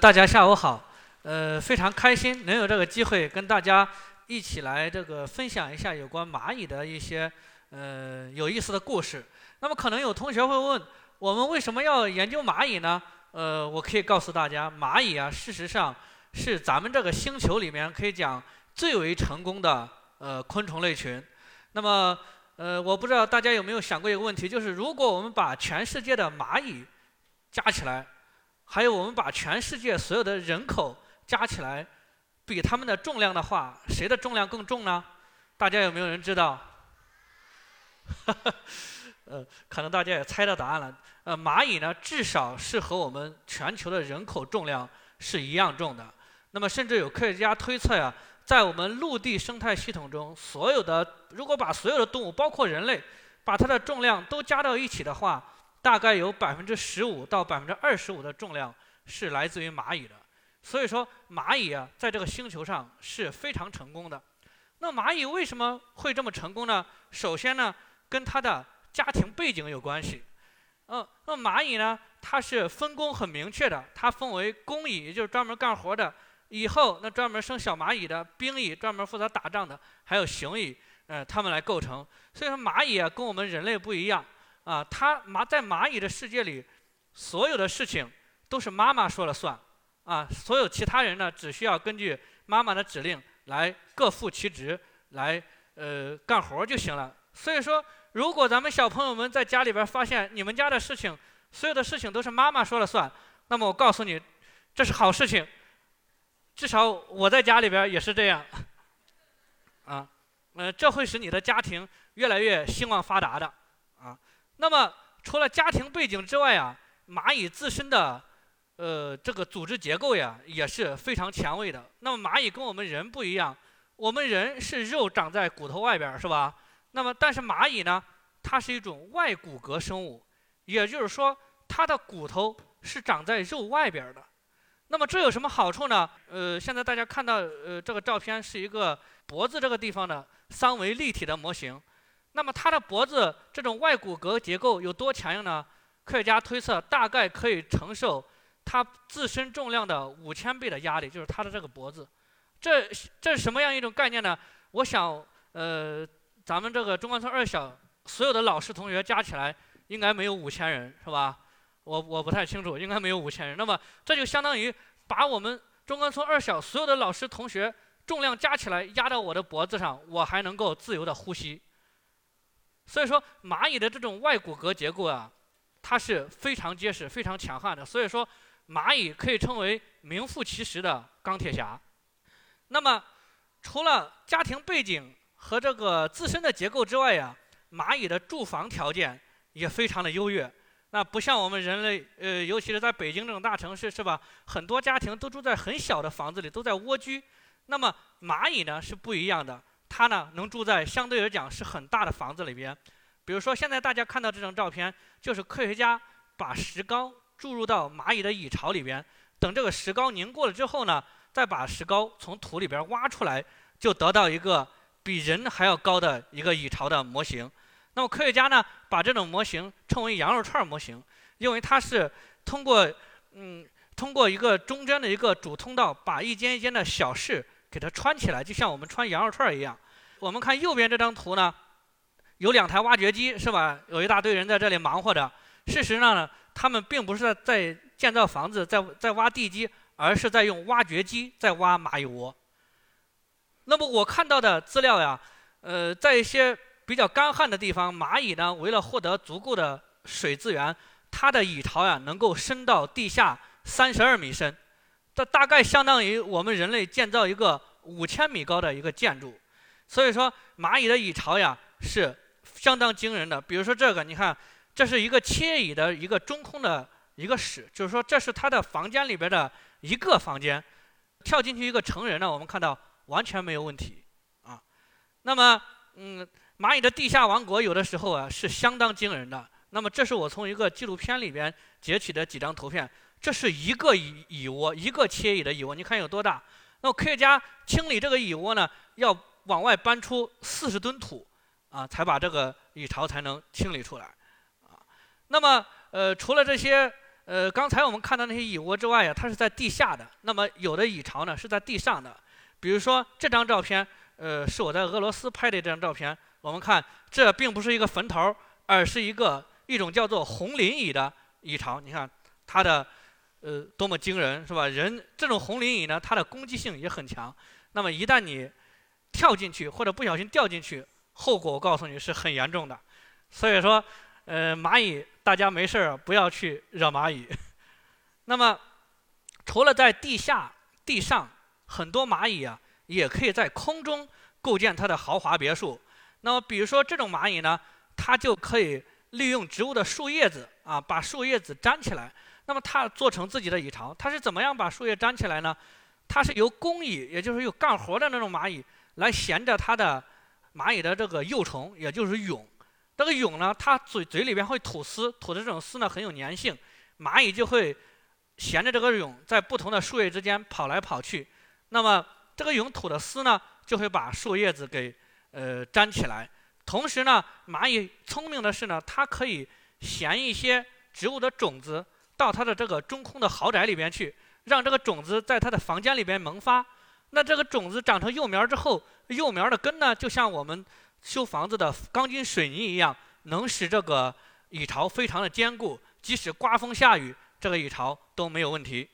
大家下午好，呃，非常开心能有这个机会跟大家一起来这个分享一下有关蚂蚁的一些呃有意思的故事。那么可能有同学会问，我们为什么要研究蚂蚁呢？呃，我可以告诉大家，蚂蚁啊，事实上是咱们这个星球里面可以讲最为成功的呃昆虫类群。那么呃，我不知道大家有没有想过一个问题，就是如果我们把全世界的蚂蚁加起来，还有我们把全世界所有的人口加起来，比他们的重量的话，谁的重量更重呢？大家有没有人知道？呃，可能大家也猜到答案了。呃，蚂蚁呢，至少是和我们全球的人口重量是一样重的。那么，甚至有科学家推测呀，在我们陆地生态系统中，所有的如果把所有的动物，包括人类，把它的重量都加到一起的话。大概有百分之十五到百分之二十五的重量是来自于蚂蚁的，所以说蚂蚁啊，在这个星球上是非常成功的。那蚂蚁为什么会这么成功呢？首先呢，跟它的家庭背景有关系。嗯，那蚂蚁呢，它是分工很明确的，它分为工蚁，就是专门干活的；蚁后，那专门生小蚂蚁的；兵蚁，专门负责打仗的；还有雄蚁，呃，它们来构成。所以说，蚂蚁啊，跟我们人类不一样。啊，它蚂在蚂蚁的世界里，所有的事情都是妈妈说了算，啊，所有其他人呢，只需要根据妈妈的指令来各负其职，来呃干活就行了。所以说，如果咱们小朋友们在家里边发现你们家的事情，所有的事情都是妈妈说了算，那么我告诉你，这是好事情，至少我在家里边也是这样，啊，呃，这会使你的家庭越来越兴旺发达的，那么，除了家庭背景之外啊，蚂蚁自身的，呃，这个组织结构呀也是非常前卫的。那么，蚂蚁跟我们人不一样，我们人是肉长在骨头外边，是吧？那么，但是蚂蚁呢，它是一种外骨骼生物，也就是说，它的骨头是长在肉外边的。那么，这有什么好处呢？呃，现在大家看到，呃，这个照片是一个脖子这个地方的三维立体的模型。那么它的脖子这种外骨骼结构有多强硬呢？科学家推测大概可以承受它自身重量的五千倍的压力，就是它的这个脖子。这这是什么样一种概念呢？我想，呃，咱们这个中关村二小所有的老师同学加起来应该没有五千人，是吧？我我不太清楚，应该没有五千人。那么这就相当于把我们中关村二小所有的老师同学重量加起来压到我的脖子上，我还能够自由的呼吸。所以说，蚂蚁的这种外骨骼结构啊，它是非常结实、非常强悍的。所以说，蚂蚁可以称为名副其实的钢铁侠。那么，除了家庭背景和这个自身的结构之外呀，蚂蚁的住房条件也非常的优越。那不像我们人类，呃，尤其是在北京这种大城市，是吧？很多家庭都住在很小的房子里，都在蜗居。那么，蚂蚁呢是不一样的。它呢，能住在相对来讲是很大的房子里边。比如说，现在大家看到这张照片，就是科学家把石膏注入到蚂蚁的蚁巢里边，等这个石膏凝固了之后呢，再把石膏从土里边挖出来，就得到一个比人还要高的一个蚁巢的模型。那么科学家呢，把这种模型称为羊肉串模型，因为它是通过嗯，通过一个中间的一个主通道，把一间一间的小室。给它穿起来，就像我们穿羊肉串一样。我们看右边这张图呢，有两台挖掘机，是吧？有一大堆人在这里忙活着。事实上呢，他们并不是在在建造房子，在在挖地基，而是在用挖掘机在挖蚂蚁窝。那么我看到的资料呀，呃，在一些比较干旱的地方，蚂蚁呢，为了获得足够的水资源，它的蚁巢呀，能够深到地下三十二米深。这大概相当于我们人类建造一个五千米高的一个建筑，所以说蚂蚁的蚁巢呀是相当惊人的。比如说这个，你看，这是一个切蚁的一个中空的一个室，就是说这是它的房间里边的一个房间，跳进去一个成人呢，我们看到完全没有问题啊。那么，嗯，蚂蚁的地下王国有的时候啊是相当惊人的。那么这是我从一个纪录片里边截取的几张图片。这是一个蚁蚁窝，一个切蚁的蚁窝，你看有多大？那么科学家清理这个蚁窝呢，要往外搬出四十吨土，啊，才把这个蚁巢才能清理出来，啊。那么，呃，除了这些，呃，刚才我们看到那些蚁窝之外呀，它是在地下的。那么有的蚁巢呢是在地上的。比如说这张照片，呃，是我在俄罗斯拍的这张照片。我们看，这并不是一个坟头，而是一个一种叫做红磷蚁的蚁巢。你看它的，呃，多么惊人，是吧？人这种红鳞蚁呢，它的攻击性也很强。那么一旦你跳进去或者不小心掉进去，后果我告诉你是很严重的。所以说，呃，蚂蚁大家没事儿不要去惹蚂蚁。那么除了在地下、地上。很多蚂蚁啊，也可以在空中构建它的豪华别墅。那么，比如说这种蚂蚁呢，它就可以利用植物的树叶子啊，把树叶子粘起来。那么它做成自己的蚁巢。它是怎么样把树叶粘起来呢？它是由工蚁，也就是有干活的那种蚂蚁，来衔着它的蚂蚁的这个幼虫，也就是蛹。这个蛹呢，它嘴嘴里边会吐丝，吐的这种丝呢很有粘性，蚂蚁就会衔着这个蛹，在不同的树叶之间跑来跑去。那么这个蛹吐的丝呢，就会把树叶子给呃粘起来。同时呢，蚂蚁聪明的是呢，它可以衔一些植物的种子到它的这个中空的豪宅里边去，让这个种子在它的房间里边萌发。那这个种子长成幼苗之后，幼苗的根呢，就像我们修房子的钢筋水泥一样，能使这个蚁巢非常的坚固，即使刮风下雨，这个蚁巢都没有问题。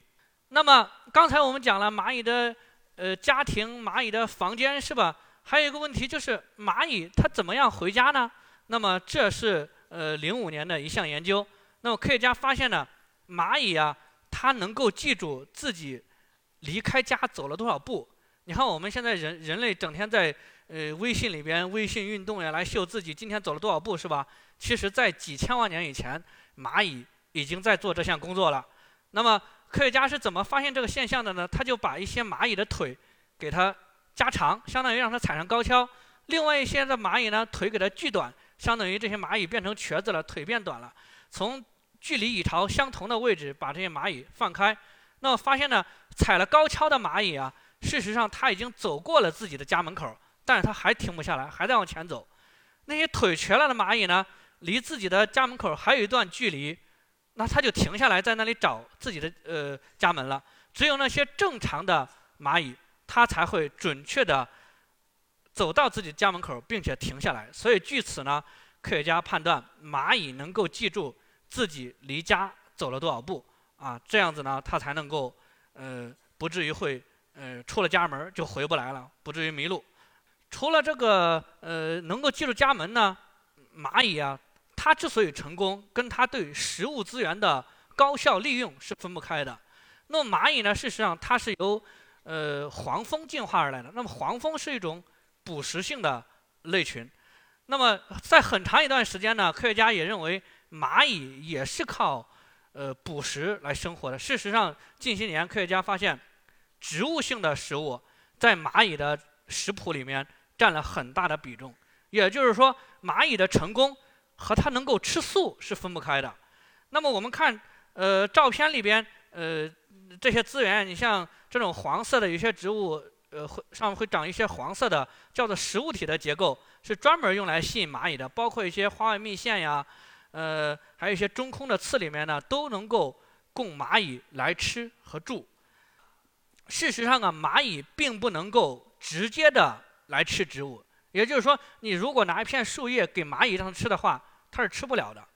那么刚才我们讲了蚂蚁的。呃，家庭蚂蚁的房间是吧？还有一个问题就是蚂蚁它怎么样回家呢？那么这是呃零五年的一项研究。那么科学家发现呢，蚂蚁啊，它能够记住自己离开家走了多少步。你看我们现在人人类整天在呃微信里边微信运动呀，来秀自己今天走了多少步是吧？其实，在几千万年以前，蚂蚁已经在做这项工作了。那么科学家是怎么发现这个现象的呢？他就把一些蚂蚁的腿给它加长，相当于让它踩上高跷；另外一些的蚂蚁呢，腿给它锯短，相当于这些蚂蚁变成瘸子了，腿变短了。从距离蚁巢相同的位置把这些蚂蚁放开，那么发现呢，踩了高跷的蚂蚁啊，事实上它已经走过了自己的家门口，但是它还停不下来，还在往前走。那些腿瘸了的蚂蚁呢，离自己的家门口还有一段距离。那它就停下来，在那里找自己的呃家门了。只有那些正常的蚂蚁，它才会准确的走到自己家门口，并且停下来。所以据此呢，科学家判断蚂蚁能够记住自己离家走了多少步啊，这样子呢，它才能够呃不至于会呃出了家门就回不来了，不至于迷路。除了这个呃能够记住家门呢，蚂蚁啊。它之所以成功，跟它对食物资源的高效利用是分不开的。那么蚂蚁呢？事实上它是由呃黄蜂进化而来的。那么黄蜂是一种捕食性的类群。那么在很长一段时间呢，科学家也认为蚂蚁也是靠呃捕食来生活的。事实上，近些年科学家发现，植物性的食物在蚂蚁的食谱里面占了很大的比重。也就是说，蚂蚁的成功。和它能够吃素是分不开的。那么我们看，呃，照片里边，呃，这些资源，你像这种黄色的有些植物，呃，会上面会长一些黄色的，叫做食物体的结构，是专门用来吸引蚂蚁的。包括一些花外蜜腺呀，呃，还有一些中空的刺里面呢，都能够供蚂蚁来吃和住。事实上啊，蚂蚁并不能够直接的来吃植物。也就是说，你如果拿一片树叶给蚂蚁让它吃的话，它是吃不了的。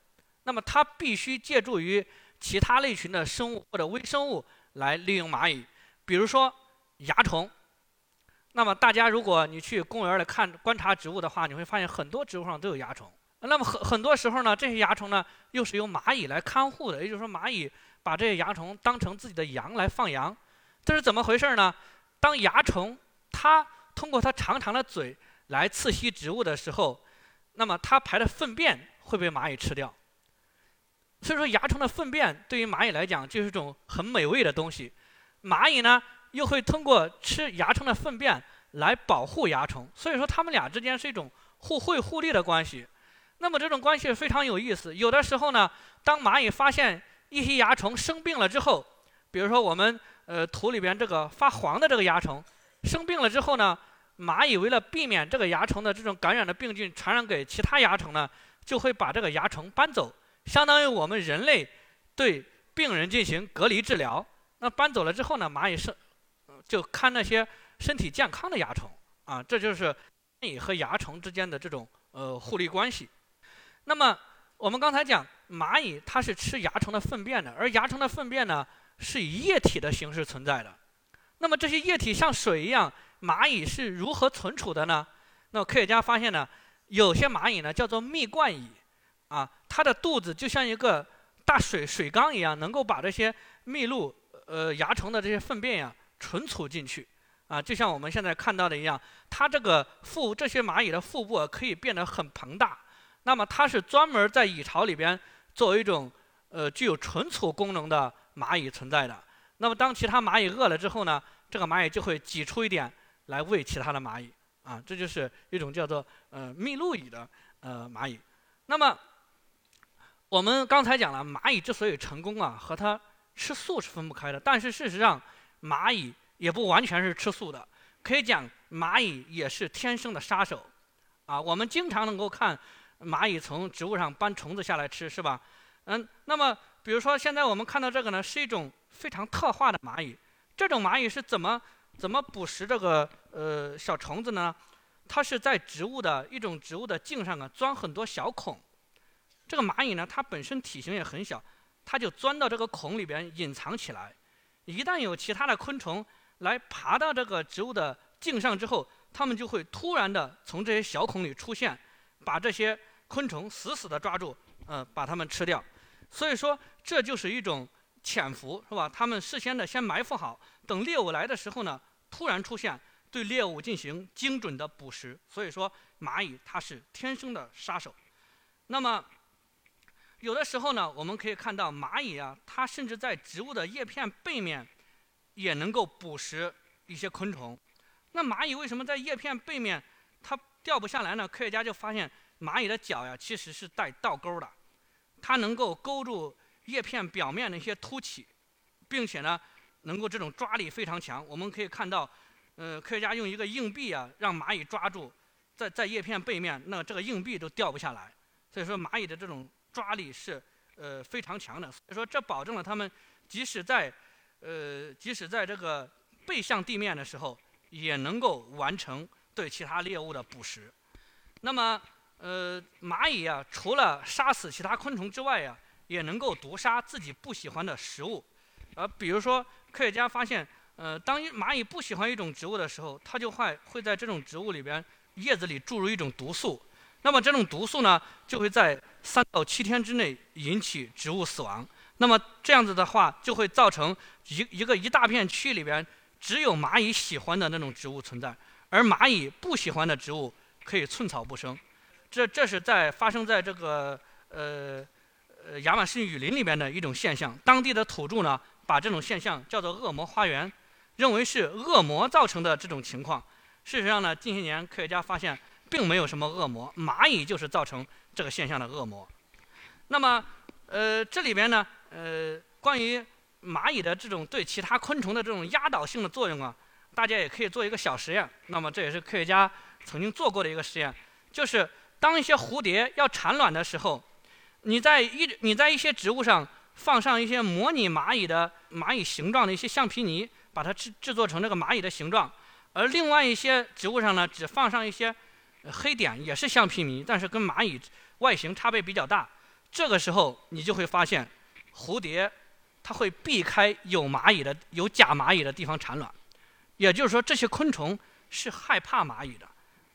那么它必须借助于其他类群的生物或者微生物来利用蚂蚁，比如说蚜虫。那么大家如果你去公园里看观察植物的话，你会发现很多植物上都有蚜虫。那么很很多时候呢，这些蚜虫呢又是由蚂蚁来看护的。也就是说，蚂蚁把这些蚜虫当成自己的羊来放羊。这是怎么回事呢？当蚜虫它通过它长长的嘴。来刺吸植物的时候，那么它排的粪便会被蚂蚁吃掉。所以说，蚜虫的粪便对于蚂蚁来讲就是一种很美味的东西。蚂蚁呢，又会通过吃蚜虫的粪便来保护蚜虫。所以说，它们俩之间是一种互惠互利的关系。那么这种关系非常有意思。有的时候呢，当蚂蚁发现一些蚜虫生病了之后，比如说我们呃土里边这个发黄的这个蚜虫生病了之后呢。蚂蚁为了避免这个蚜虫的这种感染的病菌传染给其他蚜虫呢，就会把这个蚜虫搬走，相当于我们人类对病人进行隔离治疗。那搬走了之后呢，蚂蚁是就看那些身体健康的蚜虫啊，这就是蚂蚁和蚜虫之间的这种呃互利关系。那么我们刚才讲，蚂蚁它是吃蚜虫的粪便的，而蚜虫的粪便呢是以液体的形式存在的。那么这些液体像水一样，蚂蚁是如何存储的呢？那科学家发现呢，有些蚂蚁呢叫做蜜罐蚁，啊，它的肚子就像一个大水水缸一样，能够把这些蜜露、呃蚜虫的这些粪便呀存储进去，啊，就像我们现在看到的一样，它这个腹这些蚂蚁的腹部可以变得很庞大。那么它是专门在蚁巢里边作为一种呃具有存储功能的蚂蚁存在的。那么当其他蚂蚁饿了之后呢，这个蚂蚁就会挤出一点来喂其他的蚂蚁啊，这就是一种叫做呃蜜露蚁的呃蚂蚁。那么我们刚才讲了，蚂蚁之所以成功啊，和它吃素是分不开的。但是事实上，蚂蚁也不完全是吃素的，可以讲蚂蚁也是天生的杀手啊。我们经常能够看。蚂蚁从植物上搬虫子下来吃，是吧？嗯，那么比如说现在我们看到这个呢，是一种非常特化的蚂蚁。这种蚂蚁是怎么怎么捕食这个呃小虫子呢？它是在植物的一种植物的茎上啊钻很多小孔。这个蚂蚁呢，它本身体型也很小，它就钻到这个孔里边隐藏起来。一旦有其他的昆虫来爬到这个植物的茎上之后，它们就会突然的从这些小孔里出现，把这些。昆虫死死地抓住，嗯，把它们吃掉。所以说，这就是一种潜伏，是吧？它们事先的先埋伏好，等猎物来的时候呢，突然出现，对猎物进行精准的捕食。所以说，蚂蚁它是天生的杀手。那么，有的时候呢，我们可以看到蚂蚁啊，它甚至在植物的叶片背面也能够捕食一些昆虫。那蚂蚁为什么在叶片背面它掉不下来呢？科学家就发现。蚂蚁的脚呀，其实是带倒钩的，它能够勾住叶片表面的一些凸起，并且呢，能够这种抓力非常强。我们可以看到，呃，科学家用一个硬币啊，让蚂蚁抓住，在在叶片背面，那这个硬币都掉不下来。所以说，蚂蚁的这种抓力是呃非常强的。所以说，这保证了它们即使在呃即使在这个背向地面的时候，也能够完成对其他猎物的捕食。那么。呃，蚂蚁呀，除了杀死其他昆虫之外呀，也能够毒杀自己不喜欢的食物。呃，比如说，科学家发现，呃，当蚂蚁不喜欢一种植物的时候，它就会会在这种植物里边叶子里注入一种毒素。那么这种毒素呢，就会在三到七天之内引起植物死亡。那么这样子的话，就会造成一一个一大片区域里边只有蚂蚁喜欢的那种植物存在，而蚂蚁不喜欢的植物可以寸草不生。这这是在发生在这个呃呃亚马逊雨林里面的一种现象。当地的土著呢，把这种现象叫做“恶魔花园”，认为是恶魔造成的这种情况。事实上呢，近些年科学家发现，并没有什么恶魔，蚂蚁就是造成这个现象的恶魔。那么，呃，这里边呢，呃，关于蚂蚁的这种对其他昆虫的这种压倒性的作用啊，大家也可以做一个小实验。那么，这也是科学家曾经做过的一个实验，就是。当一些蝴蝶要产卵的时候，你在一你在一些植物上放上一些模拟蚂蚁的蚂蚁形状的一些橡皮泥，把它制制作成这个蚂蚁的形状；而另外一些植物上呢，只放上一些黑点，也是橡皮泥，但是跟蚂蚁外形差别比较大。这个时候，你就会发现，蝴蝶它会避开有蚂蚁的、有假蚂蚁的地方产卵，也就是说，这些昆虫是害怕蚂蚁的。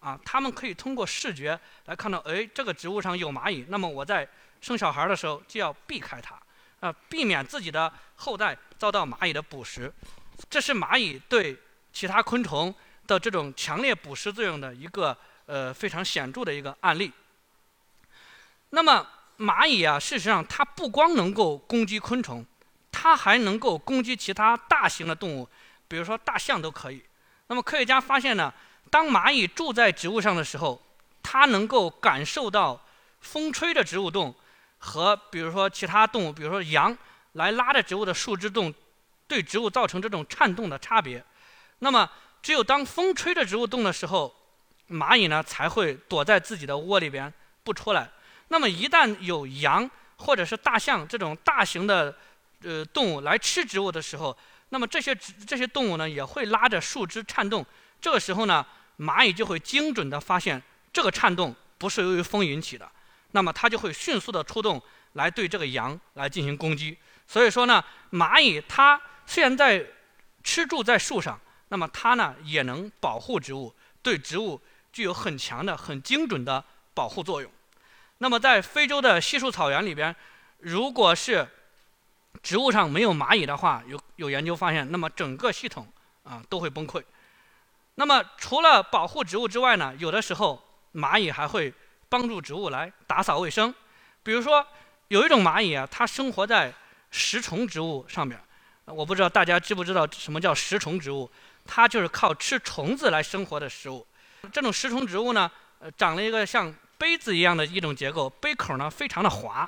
啊，他们可以通过视觉来看到，哎，这个植物上有蚂蚁，那么我在生小孩的时候就要避开它，啊，避免自己的后代遭到蚂蚁的捕食。这是蚂蚁对其他昆虫的这种强烈捕食作用的一个呃非常显著的一个案例。那么蚂蚁啊，事实上它不光能够攻击昆虫，它还能够攻击其他大型的动物，比如说大象都可以。那么科学家发现呢？当蚂蚁住在植物上的时候，它能够感受到风吹着植物动，和比如说其他动物，比如说羊来拉着植物的树枝动，对植物造成这种颤动的差别。那么，只有当风吹着植物动的时候，蚂蚁呢才会躲在自己的窝里边不出来。那么，一旦有羊或者是大象这种大型的呃动物来吃植物的时候，那么这些这些动物呢也会拉着树枝颤动。这个时候呢，蚂蚁就会精准的发现这个颤动不是由于风引起的，那么它就会迅速的出动来对这个羊来进行攻击。所以说呢，蚂蚁它虽然在吃住在树上，那么它呢也能保护植物，对植物具有很强的、很精准的保护作用。那么在非洲的稀树草原里边，如果是植物上没有蚂蚁的话，有有研究发现，那么整个系统啊都会崩溃。那么除了保护植物之外呢，有的时候蚂蚁还会帮助植物来打扫卫生。比如说有一种蚂蚁啊，它生活在食虫植物上面。我不知道大家知不知道什么叫食虫植物？它就是靠吃虫子来生活的食物。这种食虫植物呢，呃，长了一个像杯子一样的一种结构，杯口呢非常的滑。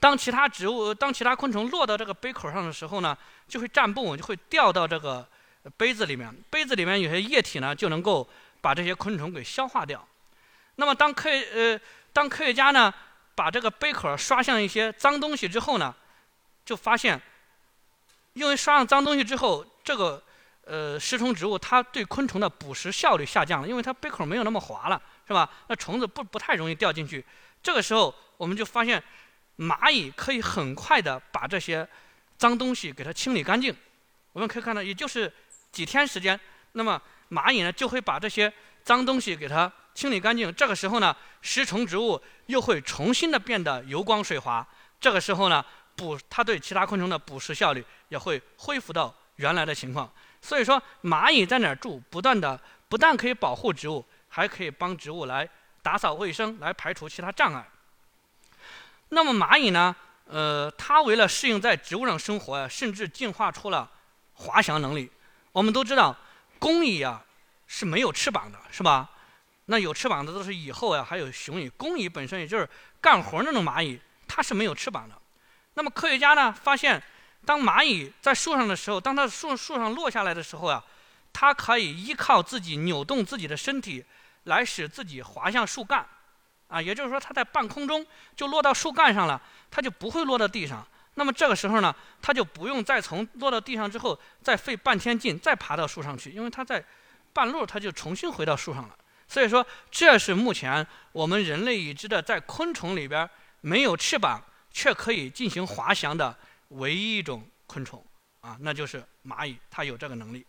当其他植物、当其他昆虫落到这个杯口上的时候呢，就会站不稳，就会掉到这个杯子里面。杯子里面有些液体呢，就能够把这些昆虫给消化掉。那么当科呃当科学家呢把这个杯口刷上一些脏东西之后呢，就发现，因为刷上脏东西之后，这个呃食虫植物它对昆虫的捕食效率下降了，因为它杯口没有那么滑了，是吧？那虫子不不太容易掉进去。这个时候我们就发现。蚂蚁可以很快的把这些脏东西给它清理干净。我们可以看到，也就是几天时间，那么蚂蚁呢就会把这些脏东西给它清理干净。这个时候呢，食虫植物又会重新的变得油光水滑。这个时候呢，捕它对其他昆虫的捕食效率也会恢复到原来的情况。所以说，蚂蚁在哪儿住，不断的不但可以保护植物，还可以帮植物来打扫卫生，来排除其他障碍。那么蚂蚁呢？呃，它为了适应在植物上生活呀，甚至进化出了滑翔能力。我们都知道，工蚁啊是没有翅膀的，是吧？那有翅膀的都是蚁后呀，还有雄蚁。工蚁本身也就是干活那种蚂蚁，它是没有翅膀的。那么科学家呢发现，当蚂蚁在树上的时候，当它树树上落下来的时候啊，它可以依靠自己扭动自己的身体，来使自己滑向树干。啊，也就是说，它在半空中就落到树干上了，它就不会落到地上。那么这个时候呢，它就不用再从落到地上之后再费半天劲再爬到树上去，因为它在半路它就重新回到树上了。所以说，这是目前我们人类已知的在昆虫里边没有翅膀却可以进行滑翔的唯一一种昆虫啊，那就是蚂蚁，它有这个能力。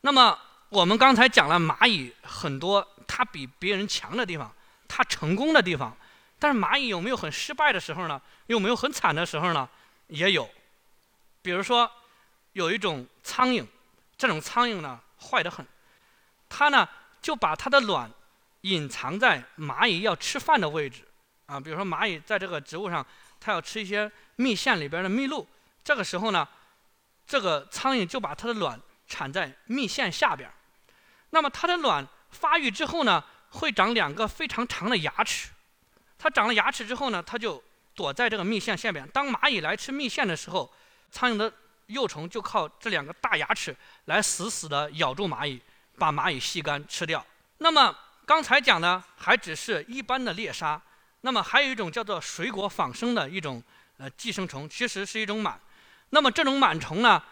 那么我们刚才讲了蚂蚁很多它比别人强的地方。它成功的地方，但是蚂蚁有没有很失败的时候呢？有没有很惨的时候呢？也有。比如说，有一种苍蝇，这种苍蝇呢坏得很，它呢就把它的卵隐藏在蚂蚁要吃饭的位置啊。比如说蚂蚁在这个植物上，它要吃一些蜜腺里边的蜜露，这个时候呢，这个苍蝇就把它的卵产在蜜腺下边。那么它的卵发育之后呢？会长两个非常长的牙齿，它长了牙齿之后呢，它就躲在这个蜜腺下面。当蚂蚁来吃蜜腺的时候，苍蝇的幼虫就靠这两个大牙齿来死死的咬住蚂蚁，把蚂蚁吸干吃掉。那么刚才讲的还只是一般的猎杀，那么还有一种叫做水果仿生的一种呃寄生虫，其实是一种螨。那么这种螨虫呢，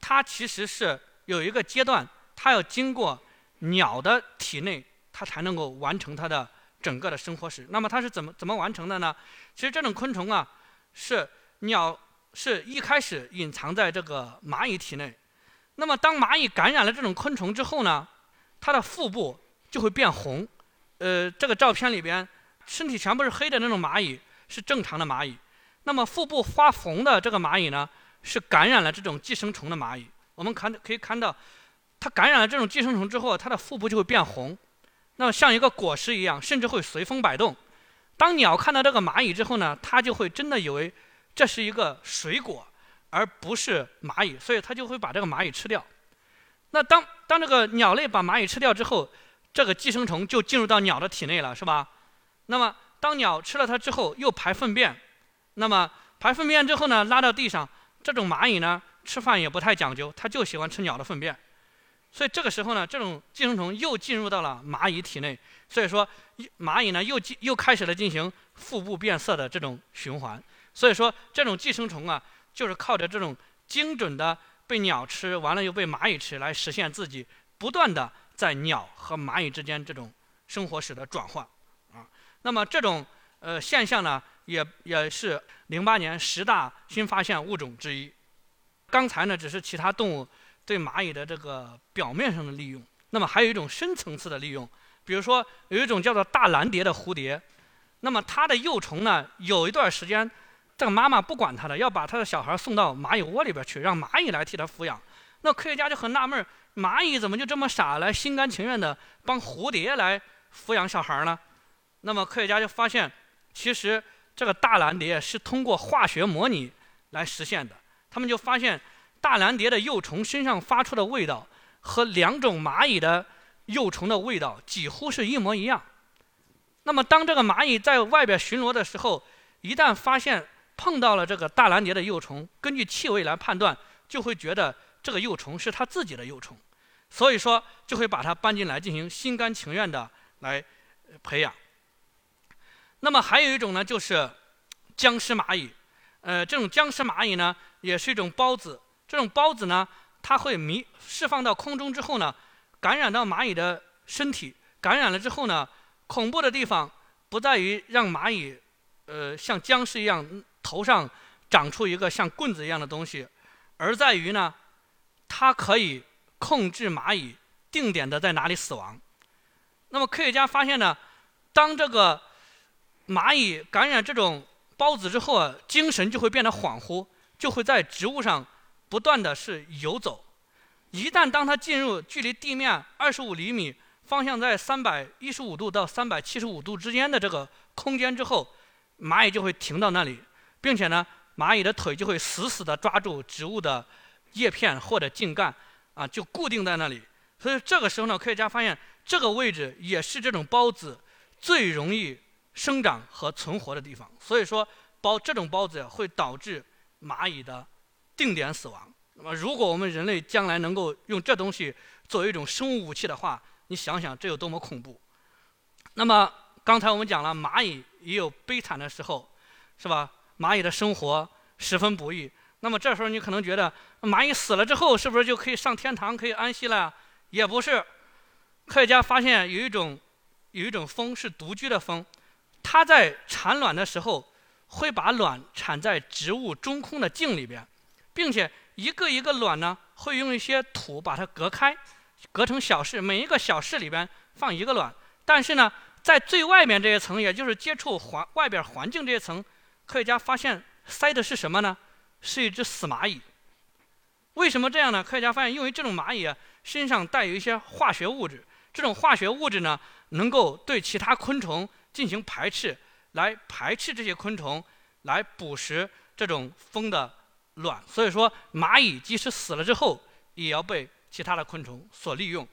它其实是有一个阶段，它要经过鸟的体内。它才能够完成它的整个的生活史。那么它是怎么怎么完成的呢？其实这种昆虫啊，是鸟是一开始隐藏在这个蚂蚁体内。那么当蚂蚁感染了这种昆虫之后呢，它的腹部就会变红。呃，这个照片里边身体全部是黑的那种蚂蚁是正常的蚂蚁。那么腹部发红的这个蚂蚁呢，是感染了这种寄生虫的蚂蚁。我们看可以看到，它感染了这种寄生虫之后，它的腹部就会变红。那么像一个果实一样，甚至会随风摆动。当鸟看到这个蚂蚁之后呢，它就会真的以为这是一个水果，而不是蚂蚁，所以它就会把这个蚂蚁吃掉。那当当这个鸟类把蚂蚁吃掉之后，这个寄生虫就进入到鸟的体内了，是吧？那么当鸟吃了它之后，又排粪便。那么排粪便之后呢，拉到地上，这种蚂蚁呢，吃饭也不太讲究，它就喜欢吃鸟的粪便。所以这个时候呢，这种寄生虫又进入到了蚂蚁体内，所以说蚂蚁呢又进又开始了进行腹部变色的这种循环。所以说这种寄生虫啊，就是靠着这种精准的被鸟吃完了又被蚂蚁吃来实现自己不断的在鸟和蚂蚁之间这种生活史的转换啊。那么这种呃现象呢，也也是零八年十大新发现物种之一。刚才呢只是其他动物对蚂蚁的这个表面上的利用，那么还有一种深层次的利用，比如说有一种叫做大蓝蝶的蝴蝶，那么它的幼虫呢有一段时间。这个妈妈不管它了，要把它的小孩送到蚂蚁窝里边去，让蚂蚁来替它抚养。那科学家就很纳闷蚂蚁怎么就这么傻，来心甘情愿的帮蝴蝶来抚养小孩呢？那么科学家就发现，其实这个大蓝蝶是通过化学模拟来实现的。他们就发现，大蓝蝶的幼虫身上发出的味道和两种蚂蚁的幼虫的味道几乎是一模一样。那么当这个蚂蚁在外边巡逻的时候，一旦发现碰到了这个大蓝蝶的幼虫，根据气味来判断，就会觉得这个幼虫是它自己的幼虫，所以说就会把它搬进来进行心甘情愿的来培养。那么还有一种呢，就是僵尸蚂蚁，呃，这种僵尸蚂蚁呢，也是一种孢子。这种孢子呢，它会弥释放到空中之后呢，感染到蚂蚁的身体，感染了之后呢，恐怖的地方不在于让蚂蚁，呃，像僵尸一样。头上长出一个像棍子一样的东西，而在于呢，它可以控制蚂蚁定点的在哪里死亡。那么科学家发现呢，当这个蚂蚁感染这种孢子之后啊，精神就会变得恍惚，就会在植物上不断的是游走。一旦当它进入距离地面二十五厘米、方向在三百一十五度到三百七十五度之间的这个空间之后，蚂蚁就会停到那里。并且呢，蚂蚁的腿就会死死地抓住植物的叶片或者茎干，啊，就固定在那里。所以这个时候呢，科学家发现这个位置也是这种孢子最容易生长和存活的地方。所以说，孢这种孢子会导致蚂蚁的定点死亡。那么，如果我们人类将来能够用这东西作为一种生物武器的话，你想想这有多么恐怖。那么刚才我们讲了，蚂蚁也有悲惨的时候，是吧？蚂蚁的生活十分不易。那么这时候你可能觉得，蚂蚁死了之后是不是就可以上天堂可以安息了？也不是。科学家发现有一种有一种蜂是独居的蜂，它在产卵的时候会把卵产在植物中空的茎里边，并且一个一个卵呢会用一些土把它隔开，隔成小室，每一个小室里边放一个卵。但是呢，在最外面这一层，也就是接触环外边环境这一层。科学家发现塞的是什么呢？是一只死蚂蚁。为什么这样呢？科学家发现，因为这种蚂蚁身上带有一些化学物质，这种化学物质呢，能够对其他昆虫进行排斥，来排斥这些昆虫，来捕食这种蜂的卵。所以说，蚂蚁即使死了之后，也要被其他的昆虫所利用。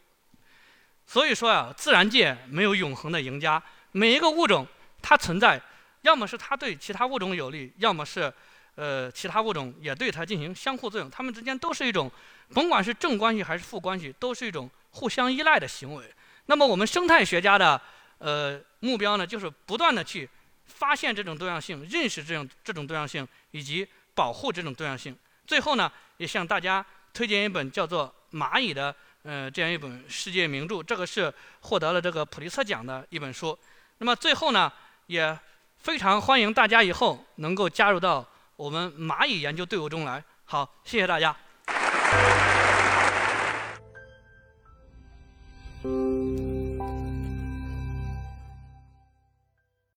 所以说啊，自然界没有永恒的赢家，每一个物种它存在。要么是它对其他物种有利，要么是，呃，其他物种也对它进行相互作用。它们之间都是一种，甭管是正关系还是负关系，都是一种互相依赖的行为。那么我们生态学家的呃目标呢，就是不断的去发现这种多样性，认识这种这种多样性，以及保护这种多样性。最后呢，也向大家推荐一本叫做《蚂蚁》的呃这样一本世界名著，这个是获得了这个普利策奖的一本书。那么最后呢，也。非常欢迎大家以后能够加入到我们蚂蚁研究队伍中来。好，谢谢大家。